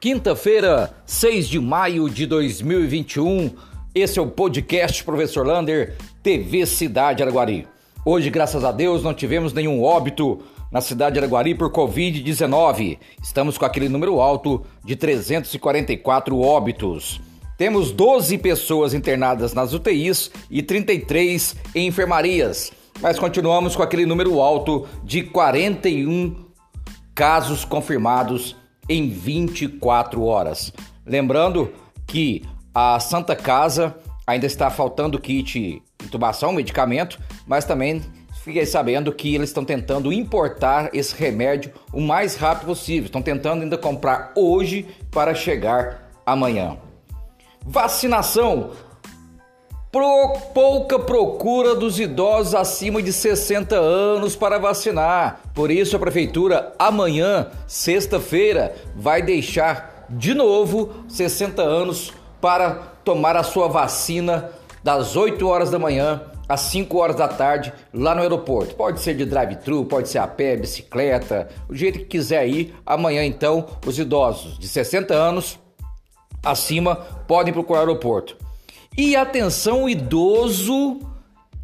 Quinta-feira, 6 de maio de 2021. Esse é o podcast Professor Lander, TV Cidade Araguari. Hoje, graças a Deus, não tivemos nenhum óbito na cidade de Araguari por Covid-19. Estamos com aquele número alto de 344 óbitos. Temos 12 pessoas internadas nas UTIs e 33 em enfermarias, mas continuamos com aquele número alto de 41 casos confirmados em 24 horas. Lembrando que a Santa Casa ainda está faltando kit intubação, medicamento, mas também fiquei sabendo que eles estão tentando importar esse remédio o mais rápido possível. Estão tentando ainda comprar hoje para chegar amanhã. Vacinação. Pro, pouca procura dos idosos acima de 60 anos para vacinar. Por isso, a Prefeitura, amanhã, sexta-feira, vai deixar de novo 60 anos para tomar a sua vacina das 8 horas da manhã às 5 horas da tarde lá no aeroporto. Pode ser de drive-thru, pode ser a pé, bicicleta, o jeito que quiser ir. Amanhã, então, os idosos de 60 anos acima podem procurar o aeroporto. E atenção, idoso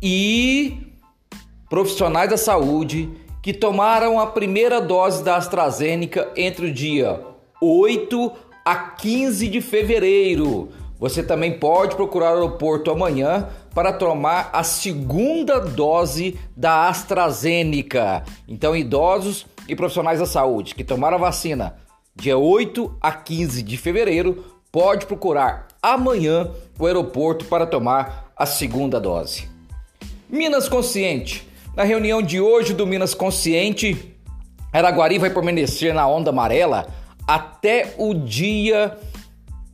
e profissionais da saúde que tomaram a primeira dose da AstraZeneca entre o dia 8 a 15 de fevereiro. Você também pode procurar o aeroporto amanhã para tomar a segunda dose da AstraZeneca. Então, idosos e profissionais da saúde que tomaram a vacina dia 8 a 15 de fevereiro pode procurar amanhã o aeroporto para tomar a segunda dose. Minas Consciente. Na reunião de hoje do Minas Consciente, Araguari vai permanecer na onda amarela até o dia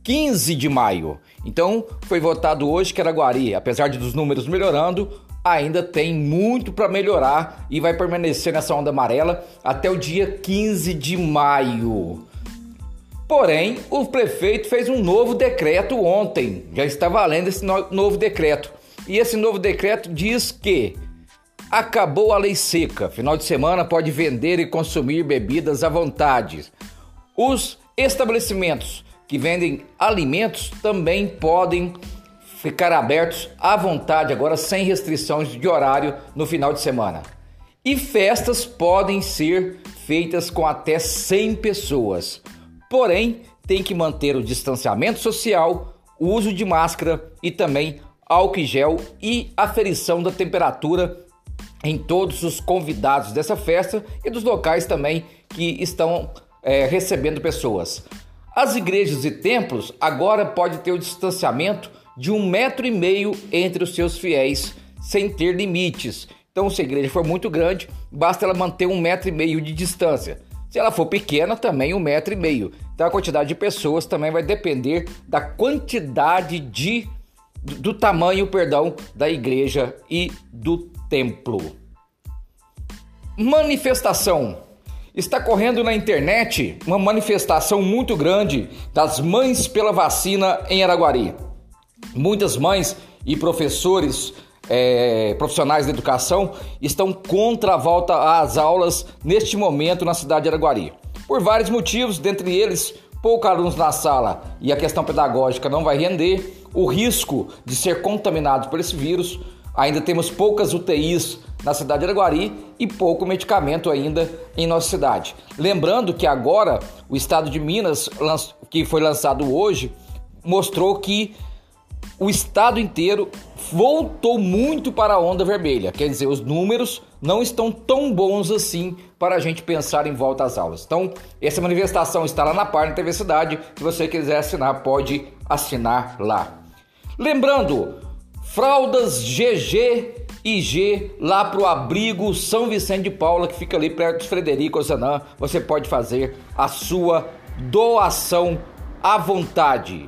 15 de maio. Então, foi votado hoje que Araguari, apesar de dos números melhorando, ainda tem muito para melhorar e vai permanecer nessa onda amarela até o dia 15 de maio. Porém, o prefeito fez um novo decreto ontem, já está valendo esse novo decreto. E esse novo decreto diz que acabou a lei seca, final de semana pode vender e consumir bebidas à vontade. Os estabelecimentos que vendem alimentos também podem ficar abertos à vontade agora sem restrições de horário no final de semana. E festas podem ser feitas com até 100 pessoas. Porém, tem que manter o distanciamento social, o uso de máscara e também álcool em gel e aferição da temperatura em todos os convidados dessa festa e dos locais também que estão é, recebendo pessoas. As igrejas e templos agora podem ter o distanciamento de um metro e meio entre os seus fiéis, sem ter limites. Então, se a igreja for muito grande, basta ela manter um metro e meio de distância. Se ela for pequena, também um metro e meio. Então a quantidade de pessoas também vai depender da quantidade de do tamanho, perdão, da igreja e do templo. Manifestação. Está correndo na internet uma manifestação muito grande das mães pela vacina em Araguari. Muitas mães e professores é, profissionais da educação estão contra a volta às aulas neste momento na cidade de Araguari. Por vários motivos, dentre eles, poucos alunos na sala e a questão pedagógica não vai render, o risco de ser contaminado por esse vírus, ainda temos poucas UTIs na cidade de Araguari e pouco medicamento ainda em nossa cidade. Lembrando que agora o estado de Minas, que foi lançado hoje, mostrou que o estado inteiro voltou muito para a onda vermelha. Quer dizer, os números não estão tão bons assim para a gente pensar em volta às aulas. Então, essa manifestação está lá na página TV Cidade. Se você quiser assinar, pode assinar lá. Lembrando, fraldas GG e G lá para o abrigo São Vicente de Paula, que fica ali perto de Frederico Ozanã. Você pode fazer a sua doação à vontade.